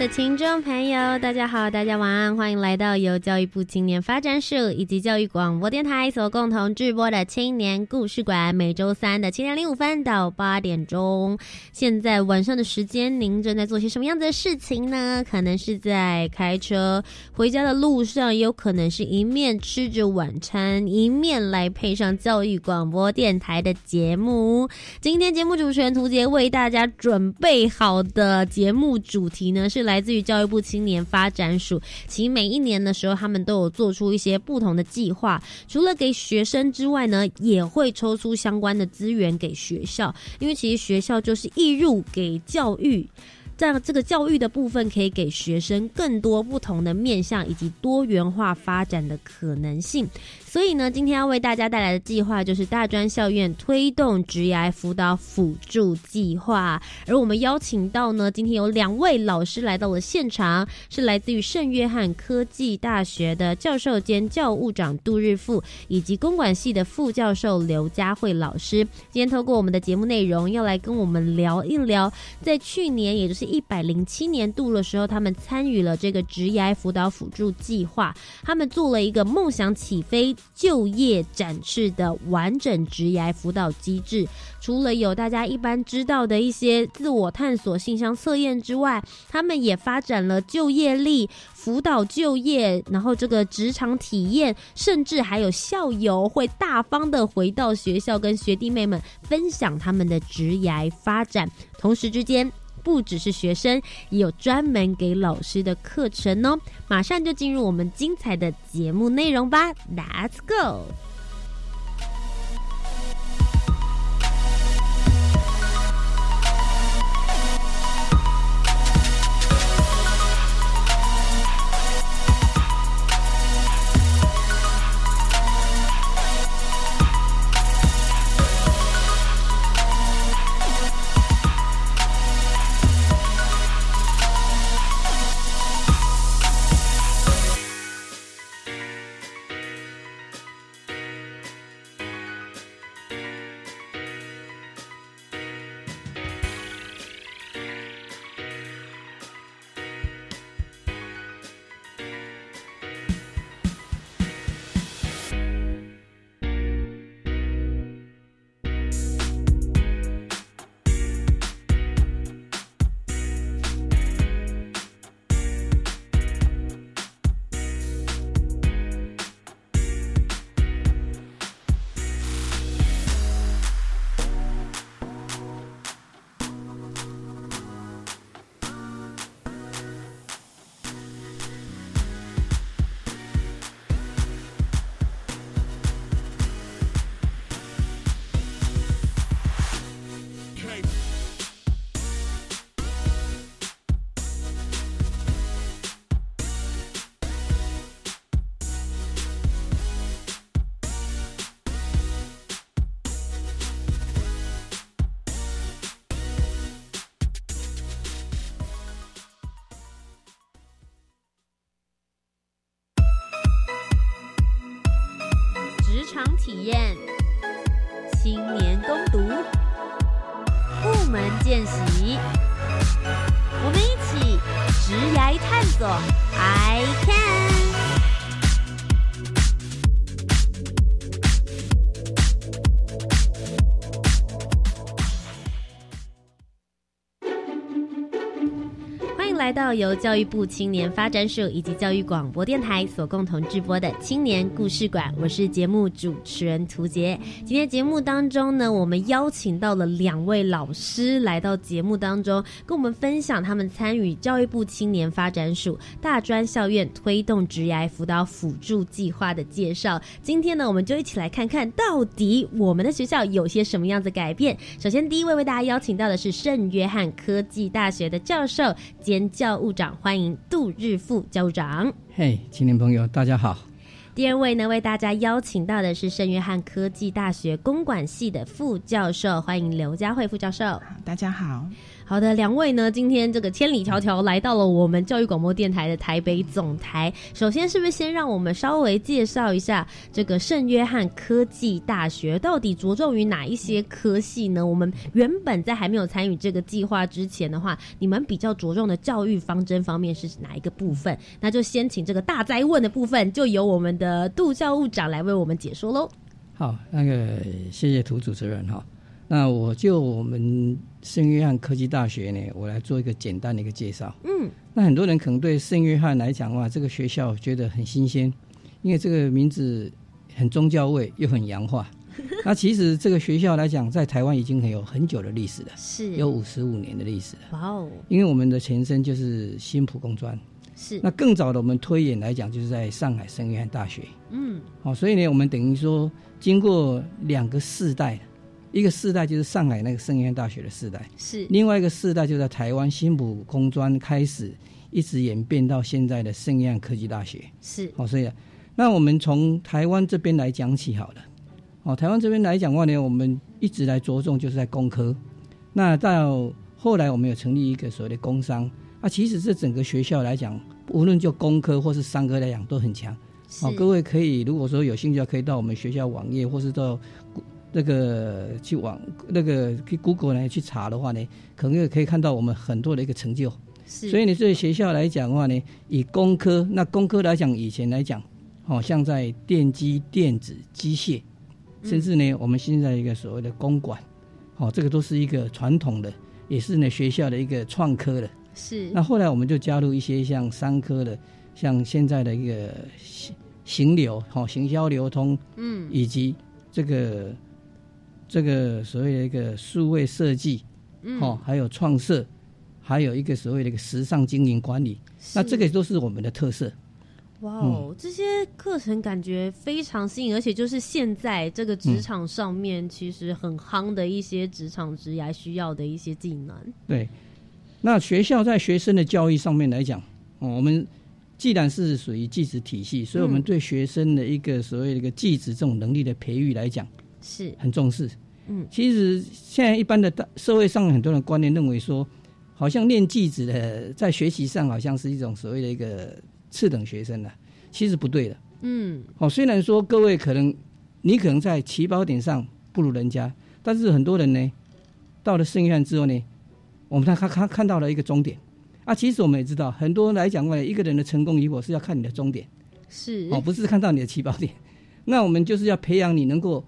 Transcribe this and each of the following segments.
的听众朋友，大家好，大家晚安，欢迎来到由教育部青年发展署以及教育广播电台所共同制播的青年故事馆。每周三的七点零五分到八点钟，现在晚上的时间，您正在做些什么样子的事情呢？可能是在开车回家的路上，也有可能是一面吃着晚餐，一面来配上教育广播电台的节目。今天节目主持人涂杰为大家准备好的节目主题呢是。来来自于教育部青年发展署，其每一年的时候，他们都有做出一些不同的计划。除了给学生之外呢，也会抽出相关的资源给学校，因为其实学校就是义入给教育。在这个教育的部分，可以给学生更多不同的面向以及多元化发展的可能性。所以呢，今天要为大家带来的计划就是大专校院推动职涯辅导辅助计划。而我们邀请到呢，今天有两位老师来到了现场，是来自于圣约翰科技大学的教授兼教务长杜日富，以及公管系的副教授刘佳慧老师。今天透过我们的节目内容，要来跟我们聊一聊，在去年，也就是。一百零七年度的时候，他们参与了这个职业辅导辅助计划，他们做了一个梦想起飞就业展示的完整职业辅导机制。除了有大家一般知道的一些自我探索性向测验之外，他们也发展了就业力辅导就业，然后这个职场体验，甚至还有校友会大方的回到学校跟学弟妹们分享他们的职业发展，同时之间。不只是学生，也有专门给老师的课程哦。马上就进入我们精彩的节目内容吧，Let's go！体验。由教育部青年发展署以及教育广播电台所共同制播的青年故事馆，我是节目主持人涂杰。今天节目当中呢，我们邀请到了两位老师来到节目当中，跟我们分享他们参与教育部青年发展署大专校院推动职涯辅导辅助计划的介绍。今天呢，我们就一起来看看到底我们的学校有些什么样子改变。首先，第一位为大家邀请到的是圣约翰科技大学的教授。兼教务长，欢迎杜日富教务长。嘿，青年朋友，大家好。第二位呢，为大家邀请到的是圣约翰科技大学公管系的副教授，欢迎刘佳慧副教授。大家好。好的，两位呢，今天这个千里迢迢来到了我们教育广播电台的台北总台。首先，是不是先让我们稍微介绍一下这个圣约翰科技大学到底着重于哪一些科系呢？我们原本在还没有参与这个计划之前的话，你们比较着重的教育方针方面是哪一个部分？那就先请这个大灾问的部分，就由我们的杜教务长来为我们解说喽。好，那个谢谢涂主持人哈。那我就我们圣约翰科技大学呢，我来做一个简单的一个介绍。嗯，那很多人可能对圣约翰来讲的话，这个学校觉得很新鲜，因为这个名字很宗教味又很洋化。那其实这个学校来讲，在台湾已经很有很久的历史了，是有五十五年的历史了。哇哦！因为我们的前身就是新浦工专，是那更早的我们推演来讲，就是在上海圣约翰大学。嗯，好，所以呢，我们等于说经过两个世代。一个世代就是上海那个圣约大学的世代，是。另外一个世代就在台湾新浦工专开始，一直演变到现在的圣约科技大学，是。哦，所以那我们从台湾这边来讲起好了，哦，台湾这边来讲话呢，我们一直来着重就是在工科，那到后来我们有成立一个所谓的工商，啊，其实这整个学校来讲，无论就工科或是商科来讲都很强，哦，各位可以如果说有兴趣，可以到我们学校网页或是到。那个去网那个去 Google 呢去查的话呢，可能也可以看到我们很多的一个成就。是，所以你对学校来讲的话呢，以工科那工科来讲，以前来讲，哦，像在电机、电子、机械，甚至呢，我们现在一个所谓的公管，哦，这个都是一个传统的，也是呢学校的一个创科的。是。那后来我们就加入一些像商科的，像现在的一个行行流，哦，行销流通，嗯，以及这个。这个所谓的一个数位设计，哦，还有创设，还有一个所谓的一个时尚经营管理，那这个都是我们的特色。哇哦，这些课程感觉非常新颖，而且就是现在这个职场上面其实很夯的一些职场职涯需要的一些技能。对，那学校在学生的教育上面来讲，哦，我们既然是属于技职体系，所以我们对学生的一个所谓的一个技职这种能力的培育来讲。是。很重视，嗯，其实现在一般的大社会上很多人观念认为说，好像念记子的在学习上好像是一种所谓的一个次等学生了，其实不对的，嗯，哦，虽然说各位可能你可能在起跑点上不如人家，但是很多人呢，到了圣约翰之后呢，我们他他看看到了一个终点，啊，其实我们也知道，很多人来讲话，一个人的成功与否是要看你的终点，是。哦，不是看到你的起跑点，那我们就是要培养你能够。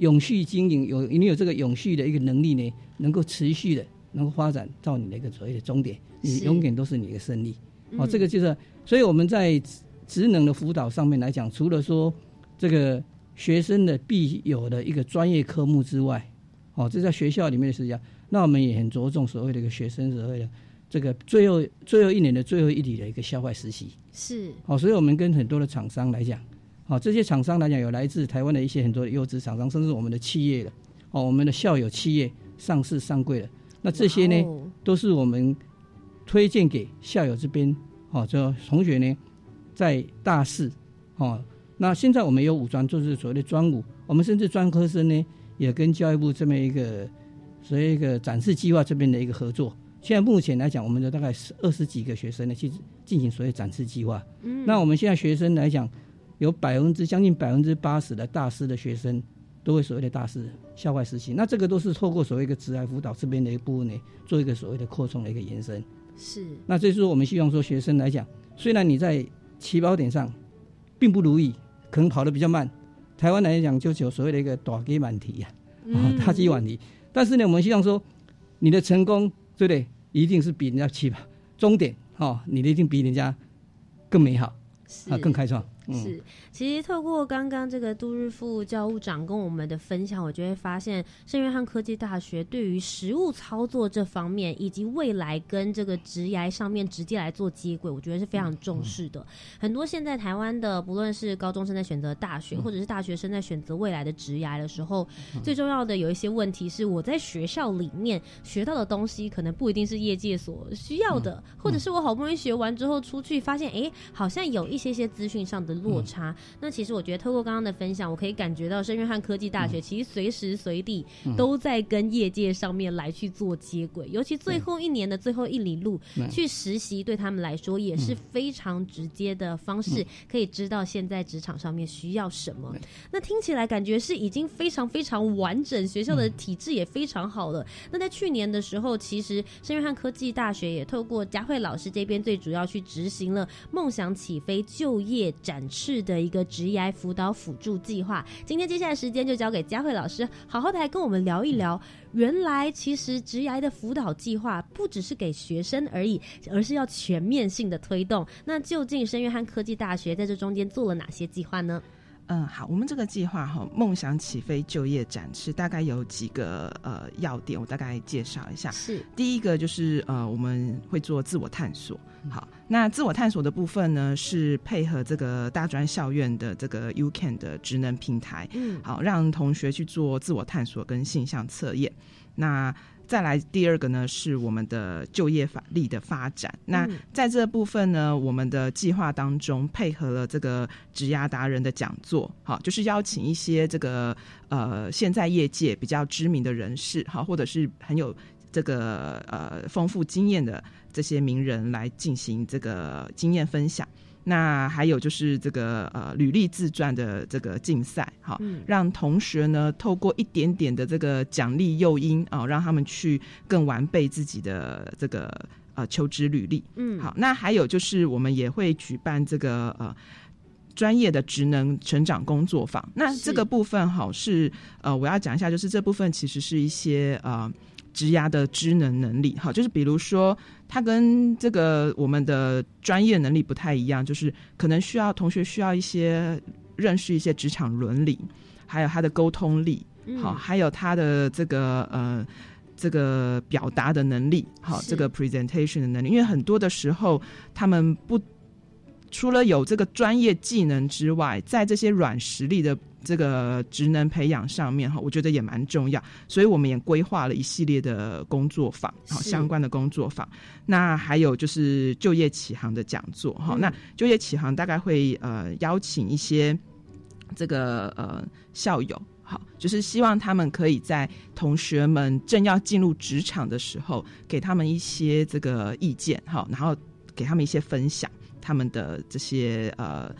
永续经营有你有这个永续的一个能力呢，能够持续的能够发展到你的一个所谓的终点，你永远都是你的胜利。哦，这个就是，所以我们在职能的辅导上面来讲，除了说这个学生的必有的一个专业科目之外，哦，这在学校里面的实际上，那我们也很着重所谓的一个学生所谓的这个最后最后一年的最后一里的一个校外实习。是。哦，所以我们跟很多的厂商来讲。哦，这些厂商来讲，有来自台湾的一些很多的优质厂商，甚至我们的企业的，哦，我们的校友企业上市上柜了，那这些呢，都是我们推荐给校友这边，哦，这同学呢，在大四，哦，那现在我们有五专，就是所谓的专五，我们甚至专科生呢，也跟教育部这么一个所谓一个展示计划这边的一个合作。现在目前来讲，我们的大概是二十几个学生呢，去进行所谓展示计划。嗯，那我们现在学生来讲。有百分之将近百分之八十的大师的学生都会所谓的大师校外实习，那这个都是透过所谓一个职涯辅导这边的一部分呢，做一个所谓的扩充的一个延伸。是。那这是我们希望说学生来讲，虽然你在起跑点上并不如意，可能跑得比较慢，台湾来讲就有所谓的一个短基满题呀，啊 大基满题，但是呢，我们希望说你的成功对不对，一定是比人家起跑终点哦，你的一定比人家更美好啊，更开创。是，其实透过刚刚这个杜日副教务长跟我们的分享，我就会发现圣约翰科技大学对于实务操作这方面，以及未来跟这个职涯上面直接来做接轨，我觉得是非常重视的。很多现在台湾的，不论是高中生在选择大学，或者是大学生在选择未来的职涯的时候，最重要的有一些问题是，我在学校里面学到的东西，可能不一定是业界所需要的，或者是我好不容易学完之后出去，发现哎，好像有一些些资讯上的。落差。那其实我觉得，透过刚刚的分享，我可以感觉到圣约翰科技大学其实随时随地都在跟业界上面来去做接轨。尤其最后一年的最后一里路去实习，对他们来说也是非常直接的方式，可以知道现在职场上面需要什么。那听起来感觉是已经非常非常完整，学校的体制也非常好了。那在去年的时候，其实圣约翰科技大学也透过佳慧老师这边，最主要去执行了梦想起飞就业展。本次的一个职涯辅导辅助计划。今天接下来时间就交给佳慧老师，好好的来跟我们聊一聊。原来其实职涯的辅导计划不只是给学生而已，而是要全面性的推动。那究竟深渊和科技大学在这中间做了哪些计划呢？嗯，好，我们这个计划哈，梦想起飞就业展示大概有几个呃要点，我大概介绍一下。是，第一个就是呃，我们会做自我探索。好，那自我探索的部分呢，是配合这个大专校院的这个 U Can 的职能平台，嗯，好，让同学去做自我探索跟性向测验。那再来第二个呢，是我们的就业法力的发展。那在这部分呢，我们的计划当中配合了这个职涯达人的讲座，好，就是邀请一些这个呃现在业界比较知名的人士，好，或者是很有这个呃丰富经验的这些名人来进行这个经验分享。那还有就是这个呃履历自传的这个竞赛，好，让同学呢透过一点点的这个奖励诱因啊，让他们去更完备自己的这个呃求职履历。嗯，好，那还有就是我们也会举办这个呃专业的职能成长工作坊。那这个部分好是呃我要讲一下，就是这部分其实是一些呃。职涯的职能能力，哈，就是比如说，他跟这个我们的专业能力不太一样，就是可能需要同学需要一些认识一些职场伦理，还有他的沟通力，好，还有他的这个呃这个表达的能力，好，这个 presentation 的能力，因为很多的时候他们不。除了有这个专业技能之外，在这些软实力的这个职能培养上面哈，我觉得也蛮重要。所以我们也规划了一系列的工作坊，好相关的工作坊。那还有就是就业启航的讲座哈。那就业启航大概会呃邀请一些这个呃校友，好，就是希望他们可以在同学们正要进入职场的时候，给他们一些这个意见哈，然后给他们一些分享。他们的这些呃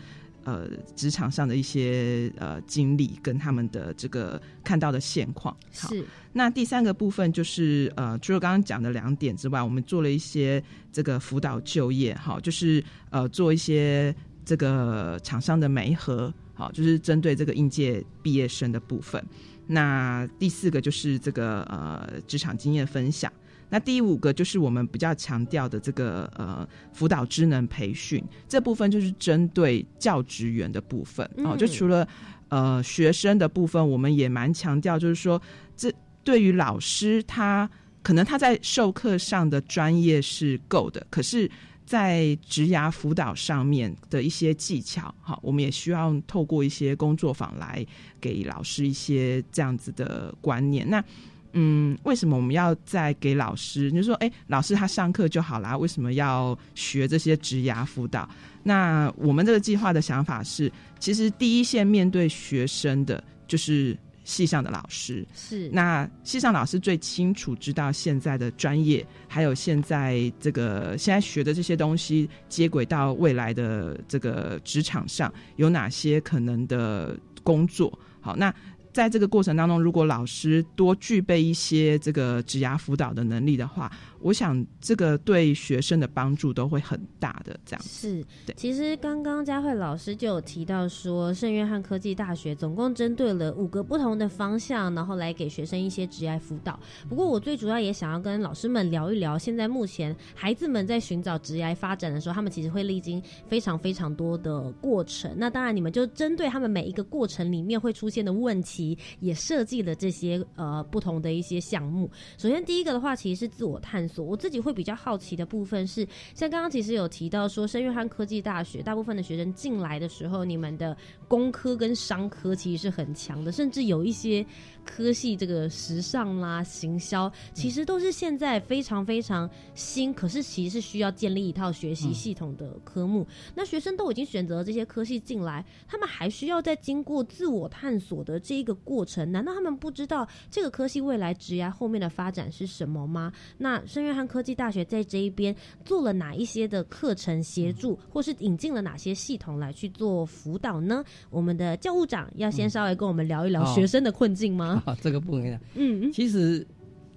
呃职场上的一些呃经历，跟他们的这个看到的现况。是。那第三个部分就是呃，除了刚刚讲的两点之外，我们做了一些这个辅导就业，好，就是呃做一些这个厂商的媒合，好，就是针对这个应届毕业生的部分。那第四个就是这个呃职场经验分享。那第五个就是我们比较强调的这个呃辅导职能培训这部分，就是针对教职员的部分哦。就除了呃学生的部分，我们也蛮强调，就是说这对于老师他可能他在授课上的专业是够的，可是，在职涯辅导上面的一些技巧，哈，我们也需要透过一些工作坊来给老师一些这样子的观念。那嗯，为什么我们要再给老师？你就说，哎，老师他上课就好啦，为什么要学这些职涯辅导？那我们这个计划的想法是，其实第一线面对学生的就是系上的老师，是那系上老师最清楚知道现在的专业，还有现在这个现在学的这些东西接轨到未来的这个职场上有哪些可能的工作？好，那。在这个过程当中，如果老师多具备一些这个指压辅导的能力的话，我想这个对学生的帮助都会很大的。这样是，对其实刚刚佳慧老师就有提到说，圣约翰科技大学总共针对了五个不同的方向，然后来给学生一些职业辅导。不过我最主要也想要跟老师们聊一聊，现在目前孩子们在寻找职业发展的时候，他们其实会历经非常非常多的过程。那当然，你们就针对他们每一个过程里面会出现的问题，也设计了这些呃不同的一些项目。首先第一个的话，其实是自我探索。我自己会比较好奇的部分是，像刚刚其实有提到说，圣约翰科技大学大部分的学生进来的时候，你们的工科跟商科其实是很强的，甚至有一些。科系这个时尚啦、行销，其实都是现在非常非常新，可是其实是需要建立一套学习系统的科目。那学生都已经选择了这些科系进来，他们还需要再经过自我探索的这一个过程。难道他们不知道这个科系未来职业后面的发展是什么吗？那圣约翰科技大学在这一边做了哪一些的课程协助，或是引进了哪些系统来去做辅导呢？我们的教务长要先稍微跟我们聊一聊学生的困境吗？啊，这个不一样。嗯，其实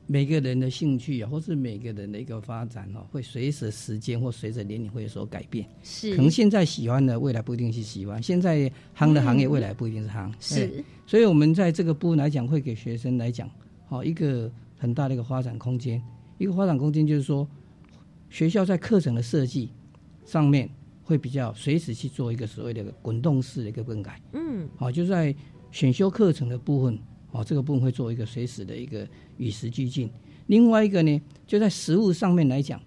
每个人的兴趣啊，或是每个人的一个发展哦，会随着时间或随着年龄会有所改变。是，可能现在喜欢的，未来不一定是喜欢；现在行的行业，未来不一定是夯。是，所以我们在这个部分来讲，会给学生来讲，好一个很大的一个发展空间。一个发展空间就是说，学校在课程的设计上面会比较随时去做一个所谓的滚动式的一个更改。嗯，好，就在选修课程的部分。哦，这个部分会做一个随时的一个与时俱进。另外一个呢，就在实物上面来讲，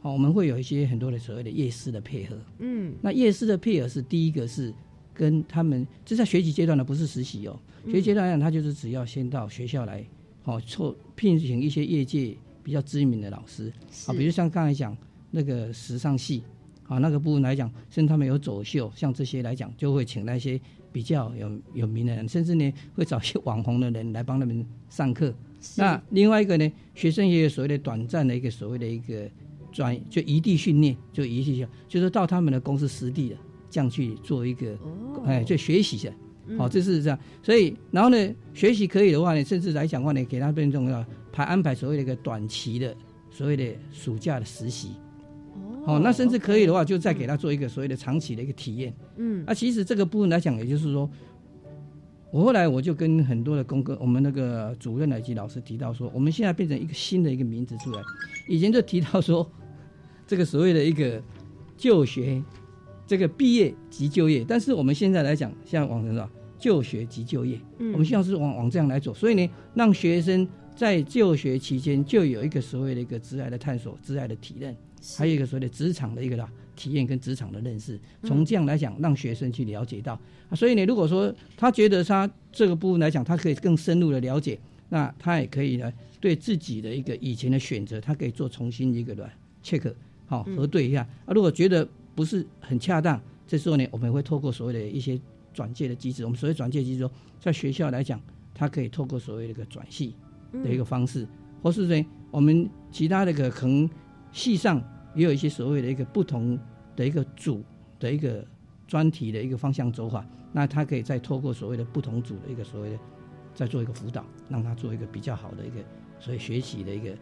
哦，我们会有一些很多的所谓的夜市的配合。嗯，那夜市的配合是第一个是跟他们，这在学习阶段的不是实习哦。学习阶段他就是只要先到学校来，哦，错聘请一些业界比较知名的老师啊，比如像刚才讲那个时尚系啊，那个部分来讲，甚至他们有走秀，像这些来讲，就会请那些。比较有有名的人，甚至呢会找一些网红的人来帮他们上课。那另外一个呢，学生也有所谓的短暂的一个所谓的一个专，就异地训练，就异地训，就是到他们的公司实地的这样去做一个，哎，就学习的。好，这是这样。所以，然后呢，学习可以的话呢，甚至来讲话呢，给他变重要排安排所谓的一个短期的所谓的暑假的实习。哦，那甚至可以的话，就再给他做一个所谓的长期的一个体验。嗯，那其实这个部分来讲，也就是说，我后来我就跟很多的工科，我们那个主任以及老师提到说，我们现在变成一个新的一个名字出来。以前就提到说，这个所谓的一个就学，这个毕业即就业，但是我们现在来讲，像往成说就学即就业，嗯，我们希望是往往这样来做。所以呢，让学生在就学期间就有一个所谓的一个职爱的探索、职爱的体验。还有一个所谓的职场的一个啦体验跟职场的认识，从这样来讲，让学生去了解到。所以呢，如果说他觉得他这个部分来讲，他可以更深入的了解，那他也可以呢对自己的一个以前的选择，他可以做重新一个的 check，好核对一下。啊，如果觉得不是很恰当，这时候呢，我们会透过所谓的一些转介的机制。我们所谓转介机制，在学校来讲，他可以透过所谓的一个转系的一个方式，或是呢，我们其他的个可能系上。也有一些所谓的一个不同的一个组的一个专题的一个方向走法，那他可以再透过所谓的不同组的一个所谓的再做一个辅导，让他做一个比较好的一个所谓学习的一个。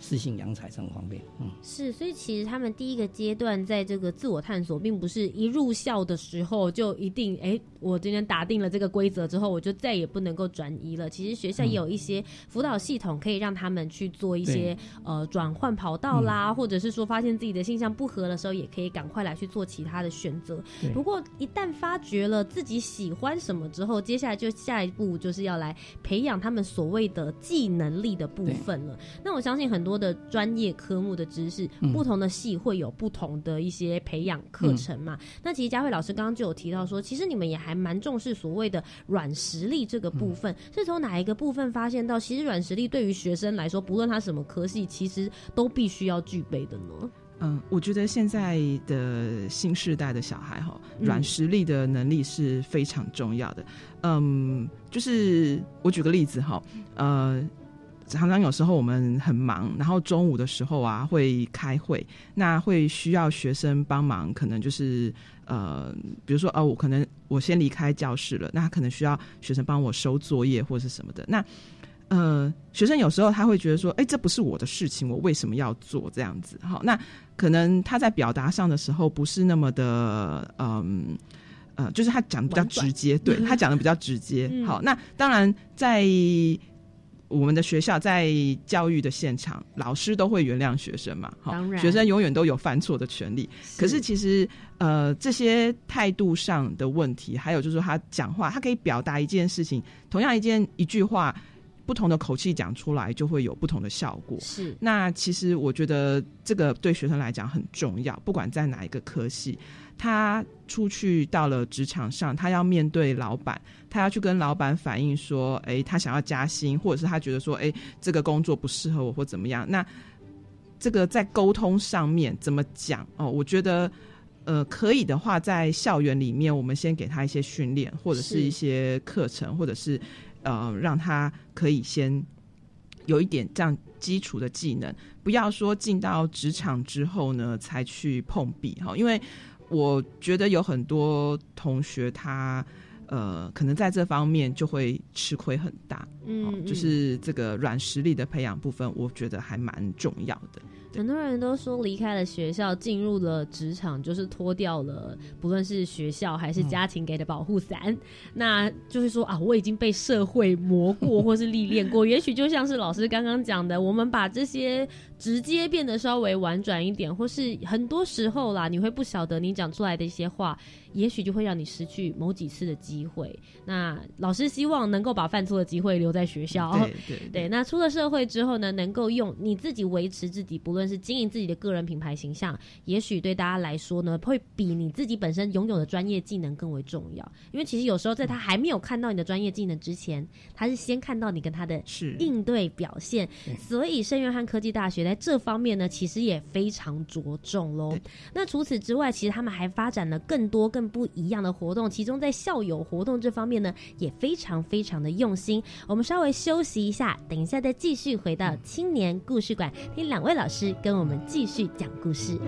适性扬才这么方便，嗯，是，所以其实他们第一个阶段在这个自我探索，并不是一入校的时候就一定，哎，我今天打定了这个规则之后，我就再也不能够转移了。其实学校也有一些辅导系统，可以让他们去做一些呃转换跑道啦，或者是说发现自己的性向不合的时候，也可以赶快来去做其他的选择。不过一旦发觉了自己喜欢什么之后，接下来就下一步就是要来培养他们所谓的技能力的部分了。那我相信很多。多的专业科目的知识，不同的系会有不同的一些培养课程嘛？那其实佳慧老师刚刚就有提到说，其实你们也还蛮重视所谓的软实力这个部分，是从哪一个部分发现到，其实软实力对于学生来说，不论他什么科系，其实都必须要具备的呢？嗯，我觉得现在的新时代的小孩哈，软实力的能力是非常重要的。嗯，就是我举个例子哈，呃。常常有时候我们很忙，然后中午的时候啊会开会，那会需要学生帮忙，可能就是呃，比如说哦，我可能我先离开教室了，那可能需要学生帮我收作业或是什么的。那呃，学生有时候他会觉得说，哎，这不是我的事情，我为什么要做这样子？好，那可能他在表达上的时候不是那么的嗯。呃，就是他讲的比较直接，对他讲的比较直接。好，那当然在我们的学校，在教育的现场，老师都会原谅学生嘛。好，学生永远都有犯错的权利。可是其实，呃，这些态度上的问题，还有就是他讲话，他可以表达一件事情，同样一件一句话，不同的口气讲出来，就会有不同的效果。是。那其实我觉得这个对学生来讲很重要，不管在哪一个科系。他出去到了职场上，他要面对老板，他要去跟老板反映说：“哎，他想要加薪，或者是他觉得说，哎，这个工作不适合我，或怎么样。”那这个在沟通上面怎么讲？哦，我觉得，呃，可以的话，在校园里面，我们先给他一些训练，或者是一些课程，或者是呃，让他可以先有一点这样基础的技能，不要说进到职场之后呢才去碰壁哈，因为。我觉得有很多同学，他呃，可能在这方面就会吃亏很大。嗯，就是这个软实力的培养部分，我觉得还蛮重要的。很多人都说，离开了学校，进入了职场，就是脱掉了，不论是学校还是家庭给的保护伞，那就是说啊，我已经被社会磨过，或是历练过。也许就像是老师刚刚讲的，我们把这些直接变得稍微婉转一点，或是很多时候啦，你会不晓得你讲出来的一些话。也许就会让你失去某几次的机会。那老师希望能够把犯错的机会留在学校。对对对。那出了社会之后呢，能够用你自己维持自己，不论是经营自己的个人品牌形象，也许对大家来说呢，会比你自己本身拥有的专业技能更为重要。因为其实有时候在他还没有看到你的专业技能之前，他是先看到你跟他的应对表现。所以圣约翰科技大学在这方面呢，其实也非常着重喽。那除此之外，其实他们还发展了更多。更不一样的活动，其中在校友活动这方面呢，也非常非常的用心。我们稍微休息一下，等一下再继续回到青年故事馆，听两位老师跟我们继续讲故事。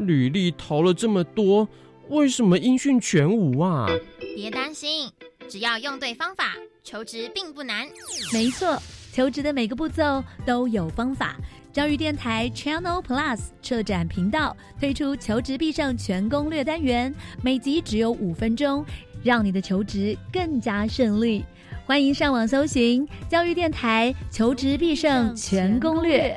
履历投了这么多，为什么音讯全无啊？别担心，只要用对方法，求职并不难。没错，求职的每个步骤都有方法。教育电台 Channel Plus 策展频道推出求职必胜全攻略单元，每集只有五分钟，让你的求职更加顺利。欢迎上网搜寻教育电台求职必胜全攻略。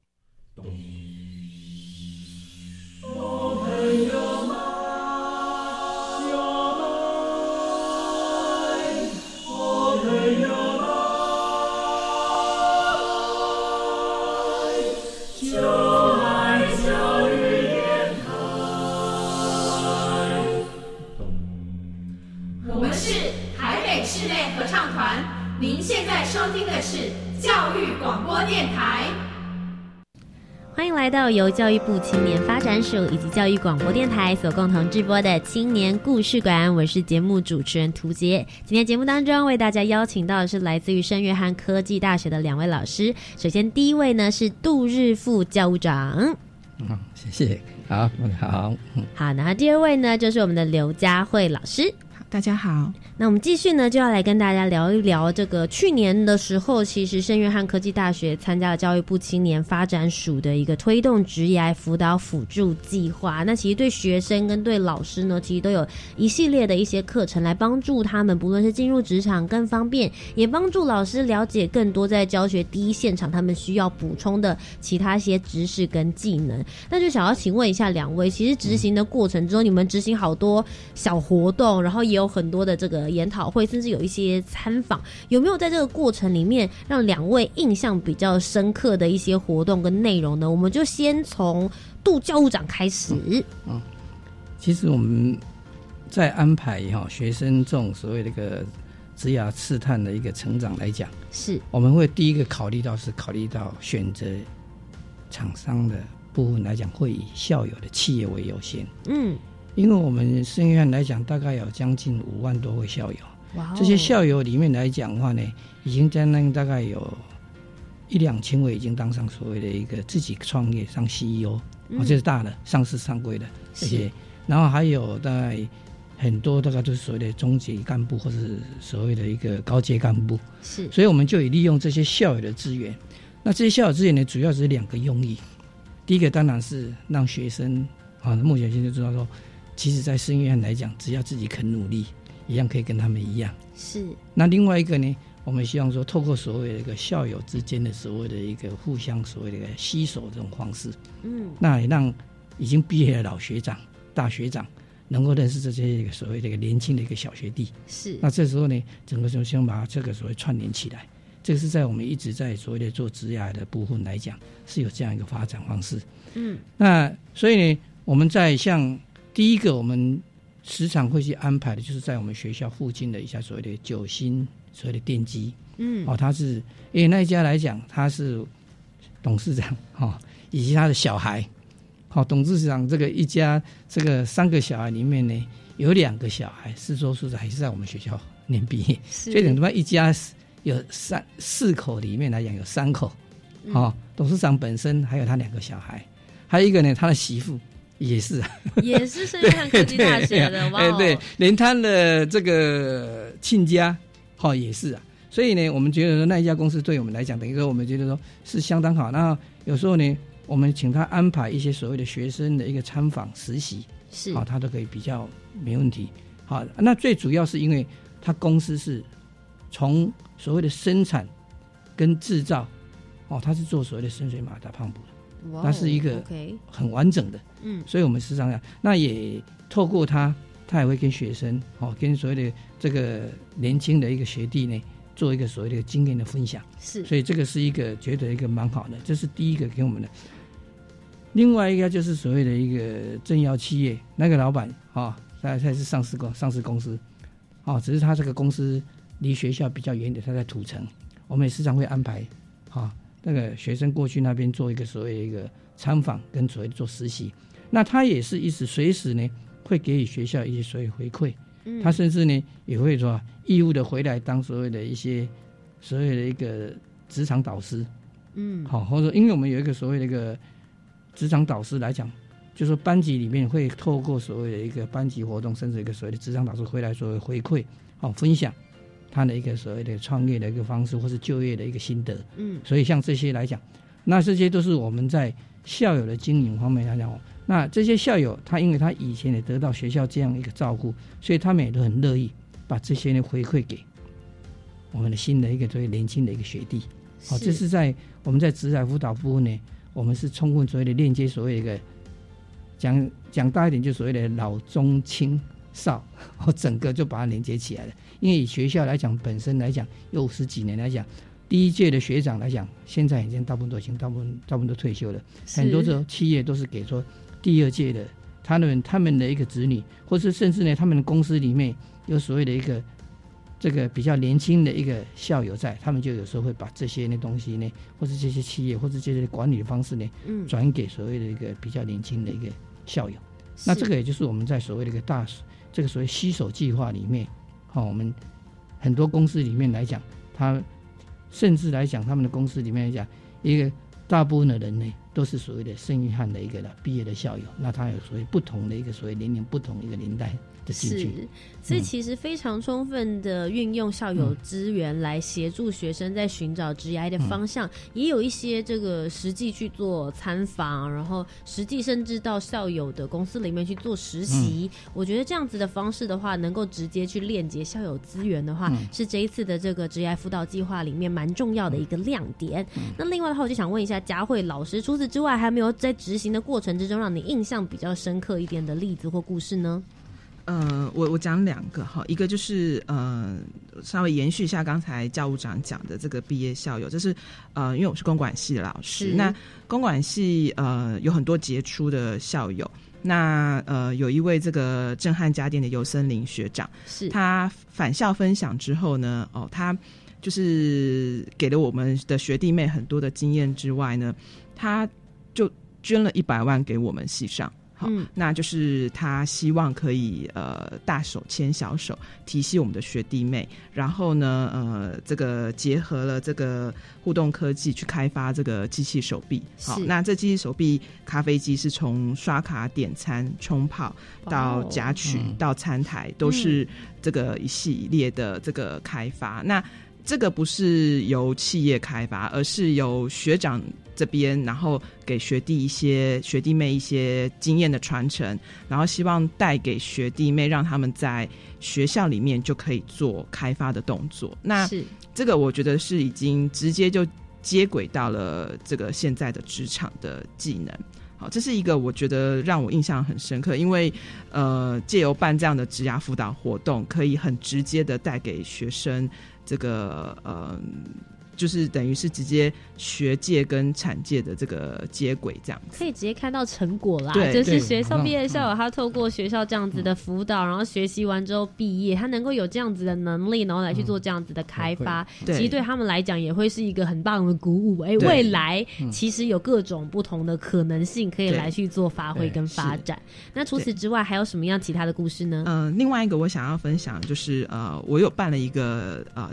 我们是台北室内合唱团，您现在收听的是教育广播电台。欢迎来到由教育部青年发展署以及教育广播电台所共同制播的青年故事馆，我是节目主持人涂杰。今天节目当中为大家邀请到的是来自于圣约翰科技大学的两位老师。首先第一位呢是杜日富教务长，嗯，谢谢，好，好，好，然后第二位呢就是我们的刘佳慧老师。大家好，那我们继续呢，就要来跟大家聊一聊这个去年的时候，其实圣约翰科技大学参加了教育部青年发展署的一个推动职业辅导辅助计划。那其实对学生跟对老师呢，其实都有一系列的一些课程来帮助他们，不论是进入职场更方便，也帮助老师了解更多在教学第一现场他们需要补充的其他一些知识跟技能。那就想要请问一下两位，其实执行的过程中，你们执行好多小活动，然后也有。有很多的这个研讨会，甚至有一些参访，有没有在这个过程里面让两位印象比较深刻的一些活动跟内容呢？我们就先从杜教务长开始。嗯，其实我们在安排哈学生这种所谓的一个职涯试探的一个成长来讲，是我们会第一个考虑到是考虑到选择厂商的部分来讲，会以校友的企业为优先。嗯。因为我们圣约翰来讲，大概有将近五万多位校友。哇！这些校友里面来讲的话呢，已经在那大概有一两千位已经当上所谓的一个自己创业上 CEO，哦，这是大的上市上柜的这些。然后还有大概很多大概都是所谓的中级干部或者所谓的一个高阶干部。是。所以我们就以利用这些校友的资源。那这些校友资源呢，主要是两个用意。第一个当然是让学生啊，目前现在知道说。其实，在圣约翰来讲，只要自己肯努力，一样可以跟他们一样。是。那另外一个呢，我们希望说，透过所谓的一个校友之间的所谓的一个互相所谓的一个携手这种方式，嗯，那也让已经毕业的老学长、大学长能够认识这些一个所谓的一个年轻的一个小学弟。是。那这时候呢，整个就先把这个所谓串联起来。这个是在我们一直在所谓的做职涯的部分来讲，是有这样一个发展方式。嗯。那所以呢，我们在像。第一个，我们时常会去安排的，就是在我们学校附近的一家所谓的九星所谓的电机，嗯，哦，他是因为那一家来讲，他是董事长哈，以及他的小孩，好，董事长这个一家这个三个小孩里面呢，有两个小孩是说是还是在我们学校念毕业，所以等于一家有三四口里面来讲有三口，哦，董事长本身还有他两个小孩，还有一个呢，他的媳妇。也是，也是圣约翰科技大学的哇！哎，对，连他的这个亲家，哈，也是啊。所以呢，我们觉得说那一家公司对我们来讲，等于说我们觉得说是相当好。那有时候呢，我们请他安排一些所谓的学生的一个参访实习，是啊，他都可以比较没问题。好，那最主要是因为他公司是从所谓的生产跟制造，哦，他是做所谓的深水马达胖补的，它是一个很完整的，嗯，所以我们时常讲，那也透过他，他也会跟学生，哦，跟所谓的这个年轻的一个学弟呢，做一个所谓的经验的分享，是，所以这个是一个觉得一个蛮好的，这是第一个给我们的。另外一个就是所谓的一个政要企业，那个老板啊，他他是上市公上市公司，啊，只是他这个公司离学校比较远点，他在土城，我们也时常会安排啊那个学生过去那边做一个所谓一个参访跟所谓做实习，那他也是一直随时呢会给予学校一些所谓回馈，嗯，他甚至呢也会说义务的回来当所谓的一些所谓的一个职场导师，嗯，好，或者因为我们有一个所谓的一个。职场导师来讲，就说班级里面会透过所谓的一个班级活动，甚至一个所谓的职场导师回来作为回馈，哦，分享他的一个所谓的创业的一个方式，或是就业的一个心得。嗯，所以像这些来讲，那这些都是我们在校友的经营方面来讲，那这些校友他因为他以前也得到学校这样一个照顾，所以他们也都很乐意把这些呢回馈给我们的新的一个作为年轻的一个学弟。好，这是在我们在职来辅导部呢。我们是充分所谓的链接，所谓一个讲讲大一点，就所谓的老中青少，我整个就把它连接起来了。因为以学校来讲，本身来讲有五十几年来讲，第一届的学长来讲，现在已经大部分都已经大部分大部分都退休了。很多的企业都是给说第二届的他们他们的一个子女，或是甚至呢，他们的公司里面有所谓的一个。这个比较年轻的一个校友在，他们就有时候会把这些那东西呢，或者这些企业或者这些管理的方式呢，嗯，转给所谓的一个比较年轻的一个校友。那这个也就是我们在所谓的一个大这个所谓吸手计划里面，好，我们很多公司里面来讲，他甚至来讲他们的公司里面来讲，一个大部分的人呢，都是所谓的生育汉的一个毕业的校友，那他有所谓不同的一个所谓年龄不同一个年代。是，所以其实非常充分的运用校友资源来协助学生在寻找职业的方向，也有一些这个实际去做参访，然后实际甚至到校友的公司里面去做实习。我觉得这样子的方式的话，能够直接去链接校友资源的话，是这一次的这个职业辅导计划里面蛮重要的一个亮点。那另外的话，我就想问一下佳慧老师，除此之外，还有没有在执行的过程之中让你印象比较深刻一点的例子或故事呢？呃，我我讲两个哈，一个就是呃，稍微延续一下刚才教务长讲的这个毕业校友，就是呃，因为我是公管系的老师，那公管系呃有很多杰出的校友，那呃有一位这个震撼家电的尤森林学长，是他返校分享之后呢，哦，他就是给了我们的学弟妹很多的经验之外呢，他就捐了一百万给我们系上。嗯，那就是他希望可以呃大手牵小手，提携我们的学弟妹，然后呢呃这个结合了这个互动科技去开发这个机器手臂。好，那这机器手臂咖啡机是从刷卡点餐、冲泡到夹取到餐台，都是这个一系列的这个开发。那这个不是由企业开发，而是由学长。这边，然后给学弟一些学弟妹一些经验的传承，然后希望带给学弟妹，让他们在学校里面就可以做开发的动作。那这个我觉得是已经直接就接轨到了这个现在的职场的技能。好，这是一个我觉得让我印象很深刻，因为呃，借由办这样的职涯辅导活动，可以很直接的带给学生这个嗯。就是等于是直接学界跟产界的这个接轨，这样可以直接看到成果啦。对，就是学校毕业校友，他透过学校这样子的辅导，然后学习完之后毕业，他能够有这样子的能力，然后来去做这样子的开发，其实对他们来讲也会是一个很棒的鼓舞。哎，未来其实有各种不同的可能性可以来去做发挥跟发展。那除此之外，还有什么样其他的故事呢？嗯，另外一个我想要分享就是，呃，我有办了一个呃。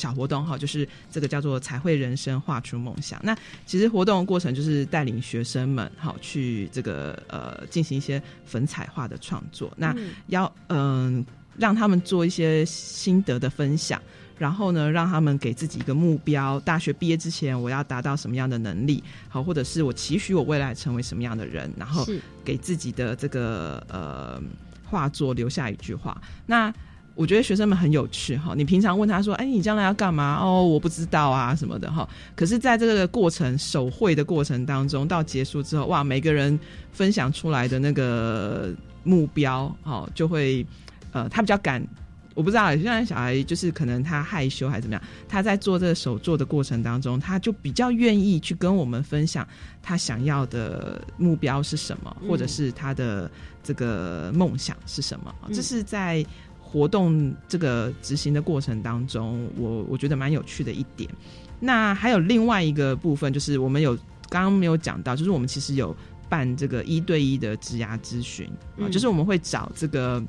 小活动哈，就是这个叫做“彩绘人生，画出梦想”。那其实活动的过程就是带领学生们好去这个呃进行一些粉彩画的创作。那要嗯让他们做一些心得的分享，然后呢，让他们给自己一个目标，大学毕业之前我要达到什么样的能力，好，或者是我期许我未来成为什么样的人，然后给自己的这个呃画作留下一句话。那我觉得学生们很有趣哈，你平常问他说：“哎，你将来要干嘛？”哦，我不知道啊什么的哈。可是，在这个过程手绘的过程当中，到结束之后，哇，每个人分享出来的那个目标，哦，就会呃，他比较敢。我不知道，现在小孩就是可能他害羞还是怎么样，他在做这个手做的过程当中，他就比较愿意去跟我们分享他想要的目标是什么，或者是他的这个梦想是什么。这是在活动这个执行的过程当中，我我觉得蛮有趣的一点。那还有另外一个部分，就是我们有刚刚没有讲到，就是我们其实有办这个一对一的职涯咨询啊，就是我们会找这个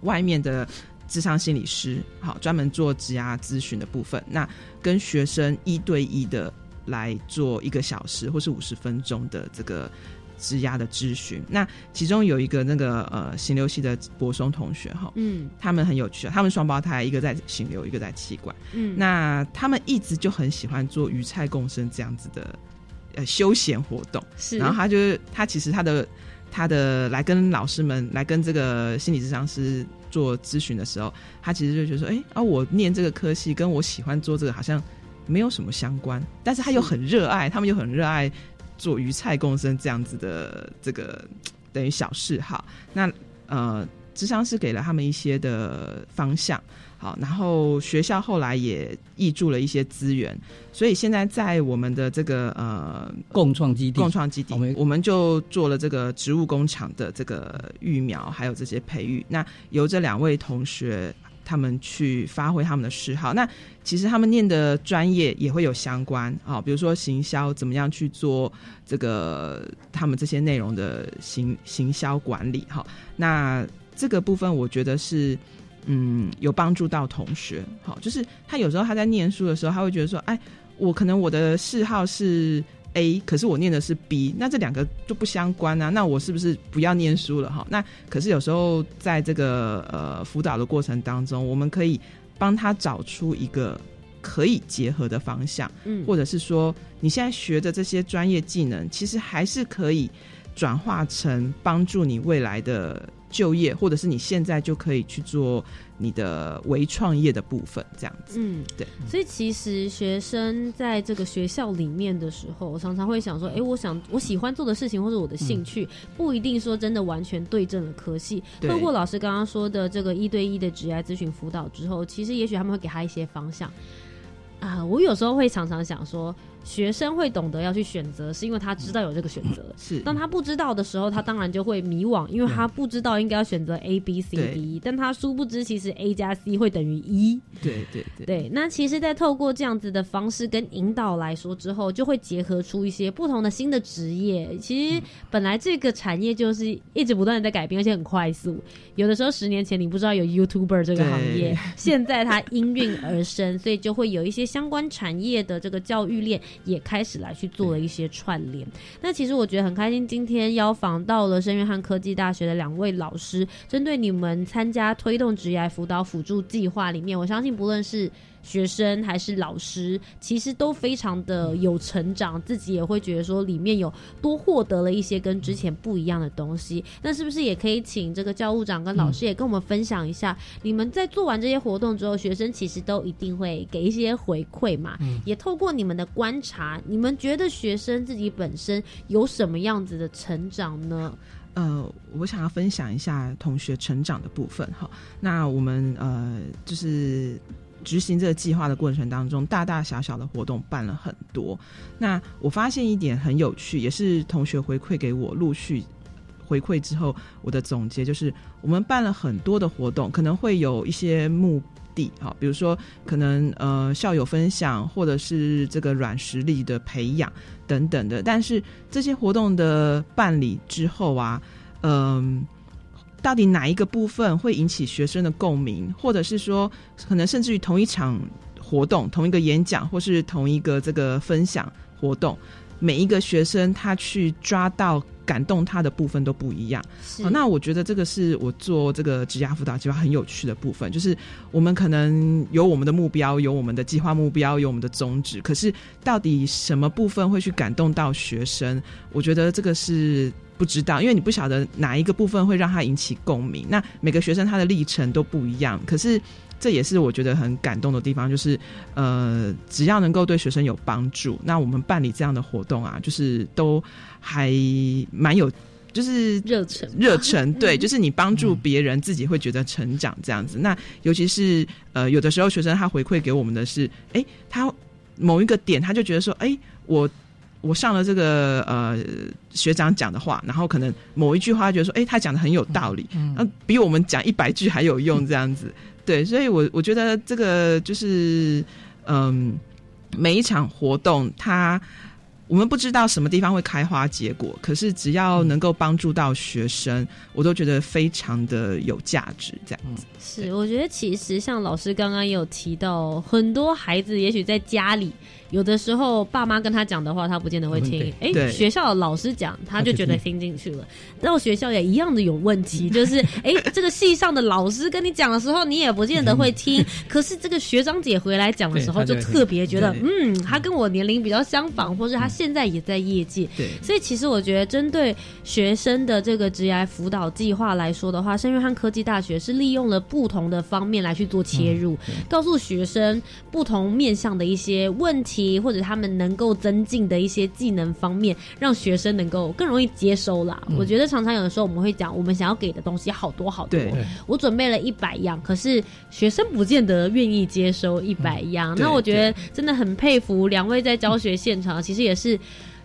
外面的。智商心理师，好，专门做职涯咨询的部分。那跟学生一对一的来做一个小时或是五十分钟的这个职涯的咨询。那其中有一个那个呃行流系的博松同学哈，嗯，他们很有趣，他们双胞胎，一个在行流，一个在气管，嗯，那他们一直就很喜欢做鱼菜共生这样子的呃休闲活动。是，然后他就是他其实他的他的来跟老师们来跟这个心理咨商师。做咨询的时候，他其实就觉得说：“哎啊，我念这个科系，跟我喜欢做这个好像没有什么相关。”但是他又很热爱，他们又很热爱做鱼菜共生这样子的这个等于小事哈。那呃，智商是给了他们一些的方向。好，然后学校后来也挹注了一些资源，所以现在在我们的这个呃共创基地，共创基地，我们我们就做了这个植物工厂的这个育苗，还有这些培育。那由这两位同学他们去发挥他们的嗜好。那其实他们念的专业也会有相关啊，比如说行销，怎么样去做这个他们这些内容的行行销管理。哈，那这个部分我觉得是。嗯，有帮助到同学，好，就是他有时候他在念书的时候，他会觉得说，哎，我可能我的嗜好是 A，可是我念的是 B，那这两个就不相关啊，那我是不是不要念书了哈？那可是有时候在这个呃辅导的过程当中，我们可以帮他找出一个可以结合的方向，嗯，或者是说你现在学的这些专业技能，其实还是可以转化成帮助你未来的。就业，或者是你现在就可以去做你的微创业的部分，这样子。嗯，对。所以其实学生在这个学校里面的时候，常常会想说：“哎，我想我喜欢做的事情，或者我的兴趣，不一定说真的完全对症了科系。透过老师刚刚说的这个一对一的职业咨询辅导之后，其实也许他们会给他一些方向。啊，我有时候会常常想说。学生会懂得要去选择，是因为他知道有这个选择。是，当他不知道的时候，他当然就会迷惘，因为他不知道应该要选择 A、B、C、D。但他殊不知，其实 A 加 C 会等于一。对对对。对，那其实，在透过这样子的方式跟引导来说之后，就会结合出一些不同的新的职业。其实本来这个产业就是一直不断的在改变，而且很快速。有的时候十年前你不知道有 YouTuber 这个行业，现在它应运而生，所以就会有一些相关产业的这个教育链。也开始来去做了一些串联。那其实我觉得很开心，今天邀访到了圣约翰科技大学的两位老师，针对你们参加推动职业辅导辅助计划里面，我相信不论是。学生还是老师，其实都非常的有成长，自己也会觉得说里面有多获得了一些跟之前不一样的东西。那是不是也可以请这个教务长跟老师也跟我们分享一下，你们在做完这些活动之后，学生其实都一定会给一些回馈嘛？也透过你们的观察，你们觉得学生自己本身有什么样子的成长呢？呃，我想要分享一下同学成长的部分哈。那我们呃就是。执行这个计划的过程当中，大大小小的活动办了很多。那我发现一点很有趣，也是同学回馈给我，陆续回馈之后，我的总结就是，我们办了很多的活动，可能会有一些目的，哈，比如说可能呃校友分享，或者是这个软实力的培养等等的。但是这些活动的办理之后啊，嗯。到底哪一个部分会引起学生的共鸣，或者是说，可能甚至于同一场活动、同一个演讲，或是同一个这个分享活动，每一个学生他去抓到感动他的部分都不一样。好，那我觉得这个是我做这个职涯辅导计划很有趣的部分，就是我们可能有我们的目标，有我们的计划目标，有我们的宗旨，可是到底什么部分会去感动到学生？我觉得这个是不知道，因为你不晓得哪一个部分会让他引起共鸣。那每个学生他的历程都不一样，可是。这也是我觉得很感动的地方，就是呃，只要能够对学生有帮助，那我们办理这样的活动啊，就是都还蛮有，就是热忱，热忱。对，就是你帮助别人，自己会觉得成长这样子。那尤其是呃，有的时候学生他回馈给我们的是，哎，他某一个点他就觉得说，哎，我我上了这个呃学长讲的话，然后可能某一句话觉得说，哎，他讲的很有道理，嗯，比我们讲一百句还有用这样子。对，所以，我我觉得这个就是，嗯，每一场活动，它我们不知道什么地方会开花结果，可是只要能够帮助到学生，我都觉得非常的有价值。这样子是，我觉得其实像老师刚刚也有提到，很多孩子也许在家里。有的时候，爸妈跟他讲的话，他不见得会听。哎，学校的老师讲，他就觉得听进去了。到学校也一样的有问题，就是哎，这个系上的老师跟你讲的时候，你也不见得会听。可是这个学长姐回来讲的时候，就特别觉得，嗯，他跟我年龄比较相仿，或是他现在也在业界。对，所以其实我觉得，针对学生的这个职涯辅导计划来说的话，圣约翰科技大学是利用了不同的方面来去做切入，告诉学生不同面向的一些问题。或者他们能够增进的一些技能方面，让学生能够更容易接收啦。我觉得常常有的时候我们会讲，我们想要给的东西好多好多，我准备了一百样，可是学生不见得愿意接收一百样。那我觉得真的很佩服两位在教学现场，其实也是。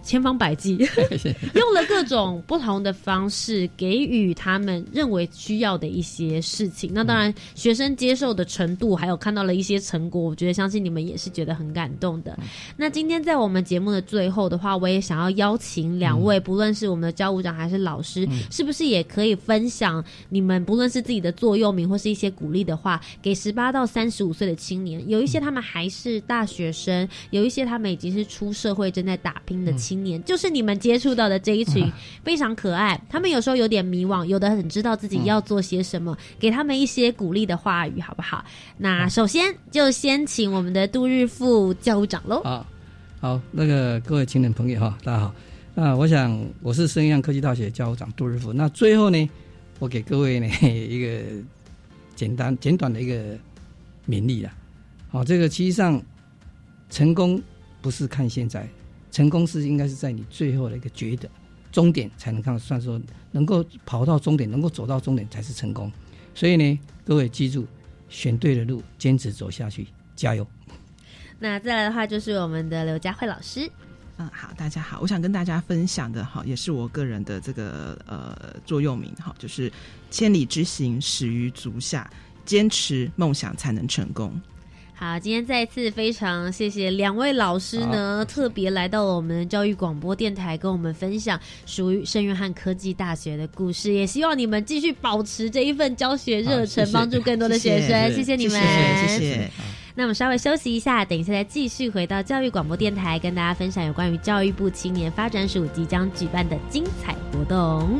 千方百计，用了各种不同的方式给予他们认为需要的一些事情。那当然，学生接受的程度，还有看到了一些成果，我觉得相信你们也是觉得很感动的。那今天在我们节目的最后的话，我也想要邀请两位，不论是我们的教务长还是老师，是不是也可以分享你们不论是自己的座右铭或是一些鼓励的话，给十八到三十五岁的青年。有一些他们还是大学生，有一些他们已经是出社会正在打拼的。青年就是你们接触到的这一群非常可爱，他们有时候有点迷惘，有的很知道自己要做些什么，给他们一些鼓励的话语，好不好？那首先就先请我们的杜日富教务长喽。啊，好，那个各位青年朋友哈，大家好。那我想我是圣阳科技大学教务长杜日富。那最后呢，我给各位呢一个简单简短的一个勉励啊。好，这个其实上成功不是看现在。成功是应该是在你最后的一个觉得终点才能看，算说能够跑到终点，能够走到终点才是成功。所以呢，各位记住，选对的路，坚持走下去，加油。那再来的话就是我们的刘佳慧老师。嗯，好，大家好，我想跟大家分享的哈，也是我个人的这个呃座右铭哈，就是千里之行始于足下，坚持梦想才能成功。好，今天再次非常谢谢两位老师呢，特别来到了我们教育广播电台，跟我们分享属于圣约翰科技大学的故事。也希望你们继续保持这一份教学热忱，帮助更多的学生。谢谢你们，谢谢。那我们稍微休息一下，等一下再继续回到教育广播电台，跟大家分享有关于教育部青年发展署即将举办的精彩活动。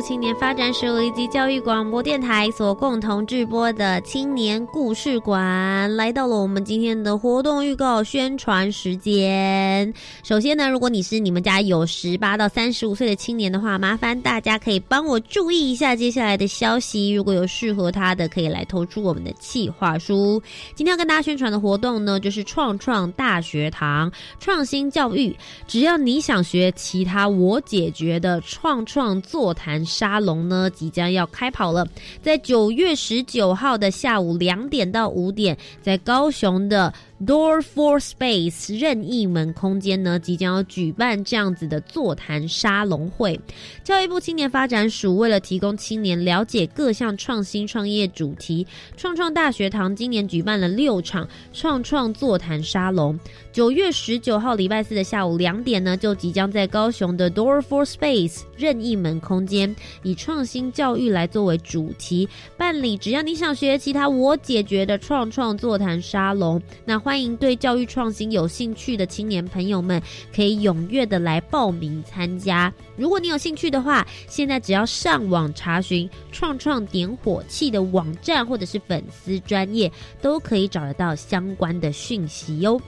青年发展署以及教育广播电台所共同制播的青年故事馆，来到了我们今天的活动预告宣传时间。首先呢，如果你是你们家有十八到三十五岁的青年的话，麻烦大家可以帮我注意一下接下来的消息。如果有适合他的，可以来投出我们的企划书。今天要跟大家宣传的活动呢，就是创创大学堂创新教育。只要你想学其他，我解决的。创创座谈沙龙呢，即将要开跑了，在九月十九号的下午两点到五点，在高雄的。Door for Space 任意门空间呢，即将要举办这样子的座谈沙龙会。教育部青年发展署为了提供青年了解各项创新创业主题，创创大学堂今年举办了六场创创座谈沙龙。九月十九号礼拜四的下午两点呢，就即将在高雄的 Door for Space 任意门空间，以创新教育来作为主题办理。只要你想学其他我解决的创创座谈沙龙，那。欢迎对教育创新有兴趣的青年朋友们，可以踊跃的来报名参加。如果你有兴趣的话，现在只要上网查询“创创点火器”的网站或者是粉丝专业，都可以找得到相关的讯息哟。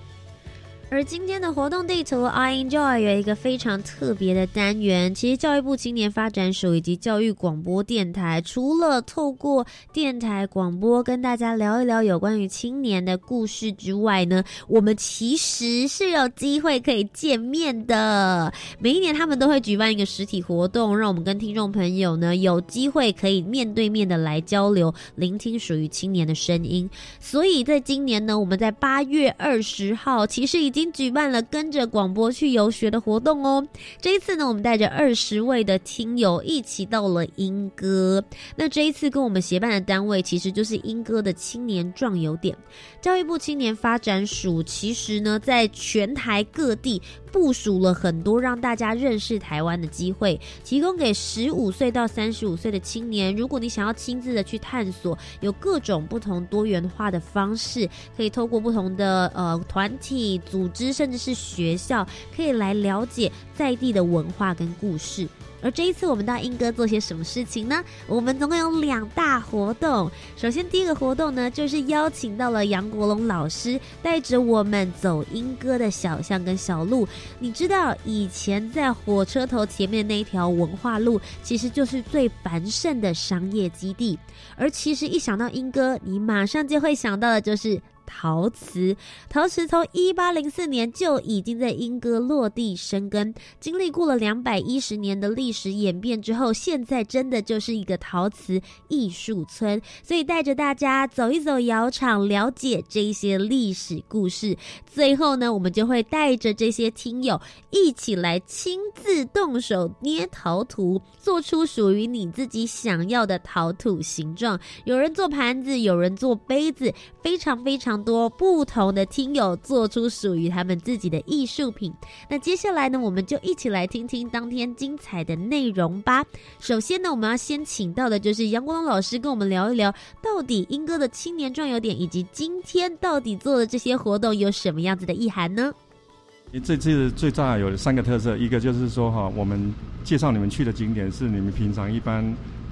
而今天的活动地图，I enjoy 有一个非常特别的单元。其实教育部青年发展署以及教育广播电台，除了透过电台广播跟大家聊一聊有关于青年的故事之外呢，我们其实是有机会可以见面的。每一年他们都会举办一个实体活动，让我们跟听众朋友呢有机会可以面对面的来交流，聆听属于青年的声音。所以在今年呢，我们在八月二十号，其实已经。已经举办了跟着广播去游学的活动哦。这一次呢，我们带着二十位的听友一起到了英歌。那这一次跟我们协办的单位其实就是英歌的青年壮游点。教育部青年发展署其实呢，在全台各地。部署了很多让大家认识台湾的机会，提供给十五岁到三十五岁的青年。如果你想要亲自的去探索，有各种不同多元化的方式，可以透过不同的呃团体、组织，甚至是学校，可以来了解在地的文化跟故事。而这一次我们到英歌做些什么事情呢？我们总共有两大活动。首先，第一个活动呢，就是邀请到了杨国龙老师，带着我们走英歌的小巷跟小路。你知道，以前在火车头前面那一条文化路，其实就是最繁盛的商业基地。而其实一想到英歌，你马上就会想到的就是。陶瓷，陶瓷从一八零四年就已经在莺歌落地生根，经历过了两百一十年的历史演变之后，现在真的就是一个陶瓷艺术村。所以带着大家走一走窑厂，了解这些历史故事。最后呢，我们就会带着这些听友一起来亲自动手捏陶土，做出属于你自己想要的陶土形状。有人做盘子，有人做杯子，非常非常。多不同的听友做出属于他们自己的艺术品。那接下来呢，我们就一起来听听当天精彩的内容吧。首先呢，我们要先请到的就是杨光老师，跟我们聊一聊到底英哥的青年壮游点以及今天到底做的这些活动有什么样子的意涵呢？这次最重要有三个特色，一个就是说哈，我们介绍你们去的景点是你们平常一般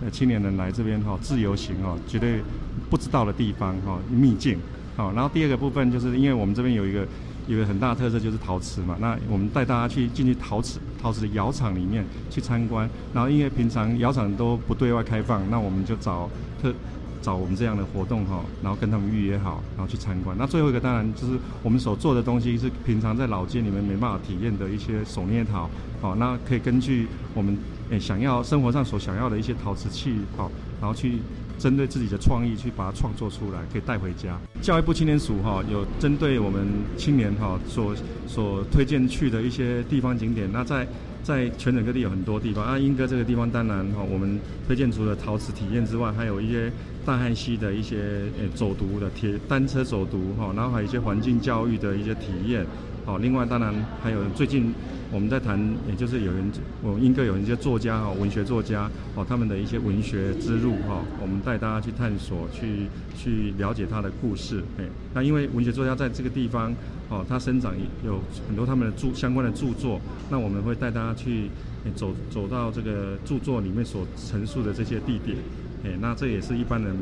呃青年人来这边哈自由行哈绝对不知道的地方哈秘境。好，然后第二个部分就是因为我们这边有一个有一个很大的特色就是陶瓷嘛，那我们带大家去进去陶瓷陶瓷的窑厂里面去参观，然后因为平常窑厂都不对外开放，那我们就找特找我们这样的活动哈，然后跟他们预约好，然后去参观。那最后一个当然就是我们所做的东西是平常在老街里面没办法体验的一些手捏陶，好，那可以根据我们诶想要生活上所想要的一些陶瓷器，好，然后去。针对自己的创意去把它创作出来，可以带回家。教育部青年署哈有针对我们青年哈所所推荐去的一些地方景点。那在在全省各地有很多地方啊，英歌这个地方当然哈，我们推荐除了陶瓷体验之外，还有一些大汉溪的一些呃走读的铁单车走读哈，然后还有一些环境教育的一些体验。好，另外当然还有最近我们在谈，也就是有人，我们应该有一些作家哈，文学作家哦，他们的一些文学之路哈，我们带大家去探索，去去了解他的故事。哎，那因为文学作家在这个地方哦，他生长有很多他们的著相关的著作，那我们会带大家去走走到这个著作里面所陈述的这些地点。哎，那这也是一般人。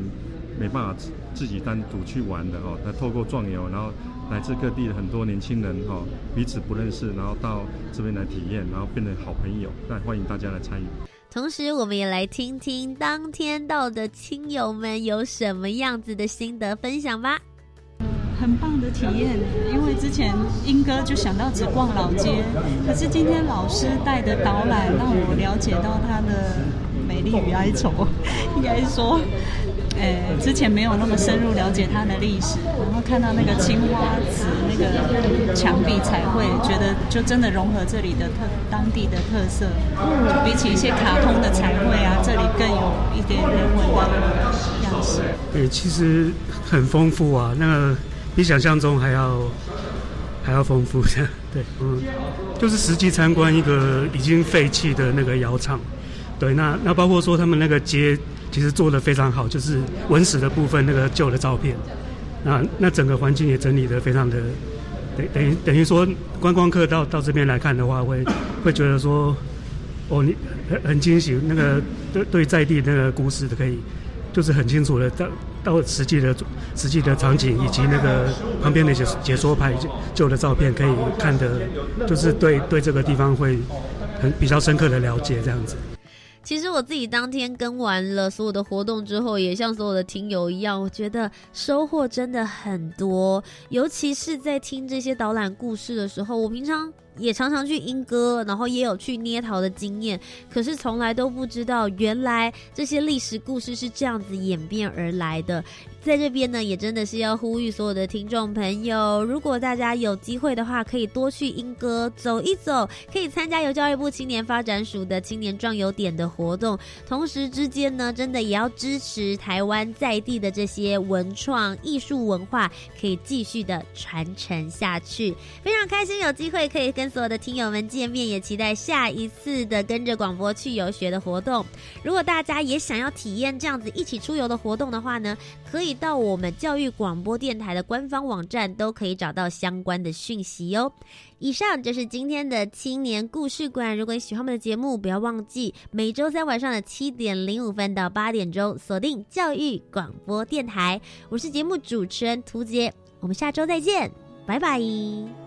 没办法自己单独去玩的哦，那透过壮游，然后来自各地的很多年轻人哈，彼此不认识，然后到这边来体验，然后变成好朋友。那欢迎大家来参与。同时，我们也来听听当天到的亲友们有什么样子的心得分享吧。很棒的体验，因为之前英哥就想到只逛老街，可是今天老师带的导览让我了解到它的美丽与哀愁，应该说。呃，之前没有那么深入了解它的历史，然后看到那个青花瓷那个墙壁彩绘，觉得就真的融合这里的特当地的特色。嗯，比起一些卡通的彩绘啊，这里更有一点人文的样式。对，其实很丰富啊，那个比想象中还要还要丰富。对，嗯，就是实际参观一个已经废弃的那个窑厂。对，那那包括说他们那个街。其实做的非常好，就是文史的部分那个旧的照片，那那整个环境也整理的非常的，等等于等于说观光客到到这边来看的话，会会觉得说，哦，你很很惊喜，那个对对在地那个故事的可以，就是很清楚的到实际的实际的场景以及那个旁边那些解说牌旧的照片可以看的，就是对对这个地方会很比较深刻的了解这样子。其实我自己当天跟完了所有的活动之后，也像所有的听友一样，我觉得收获真的很多。尤其是在听这些导览故事的时候，我平常也常常去英歌，然后也有去捏陶的经验，可是从来都不知道原来这些历史故事是这样子演变而来的。在这边呢，也真的是要呼吁所有的听众朋友，如果大家有机会的话，可以多去英歌走一走，可以参加由教育部青年发展署的青年壮游点的活动。同时之间呢，真的也要支持台湾在地的这些文创艺术文化，可以继续的传承下去。非常开心有机会可以跟所有的听友们见面，也期待下一次的跟着广播去游学的活动。如果大家也想要体验这样子一起出游的活动的话呢，可以。到我们教育广播电台的官方网站都可以找到相关的讯息哦。以上就是今天的青年故事馆。如果你喜欢我们的节目，不要忘记每周三晚上的七点零五分到八点钟锁定教育广播电台。我是节目主持人涂杰，我们下周再见，拜拜。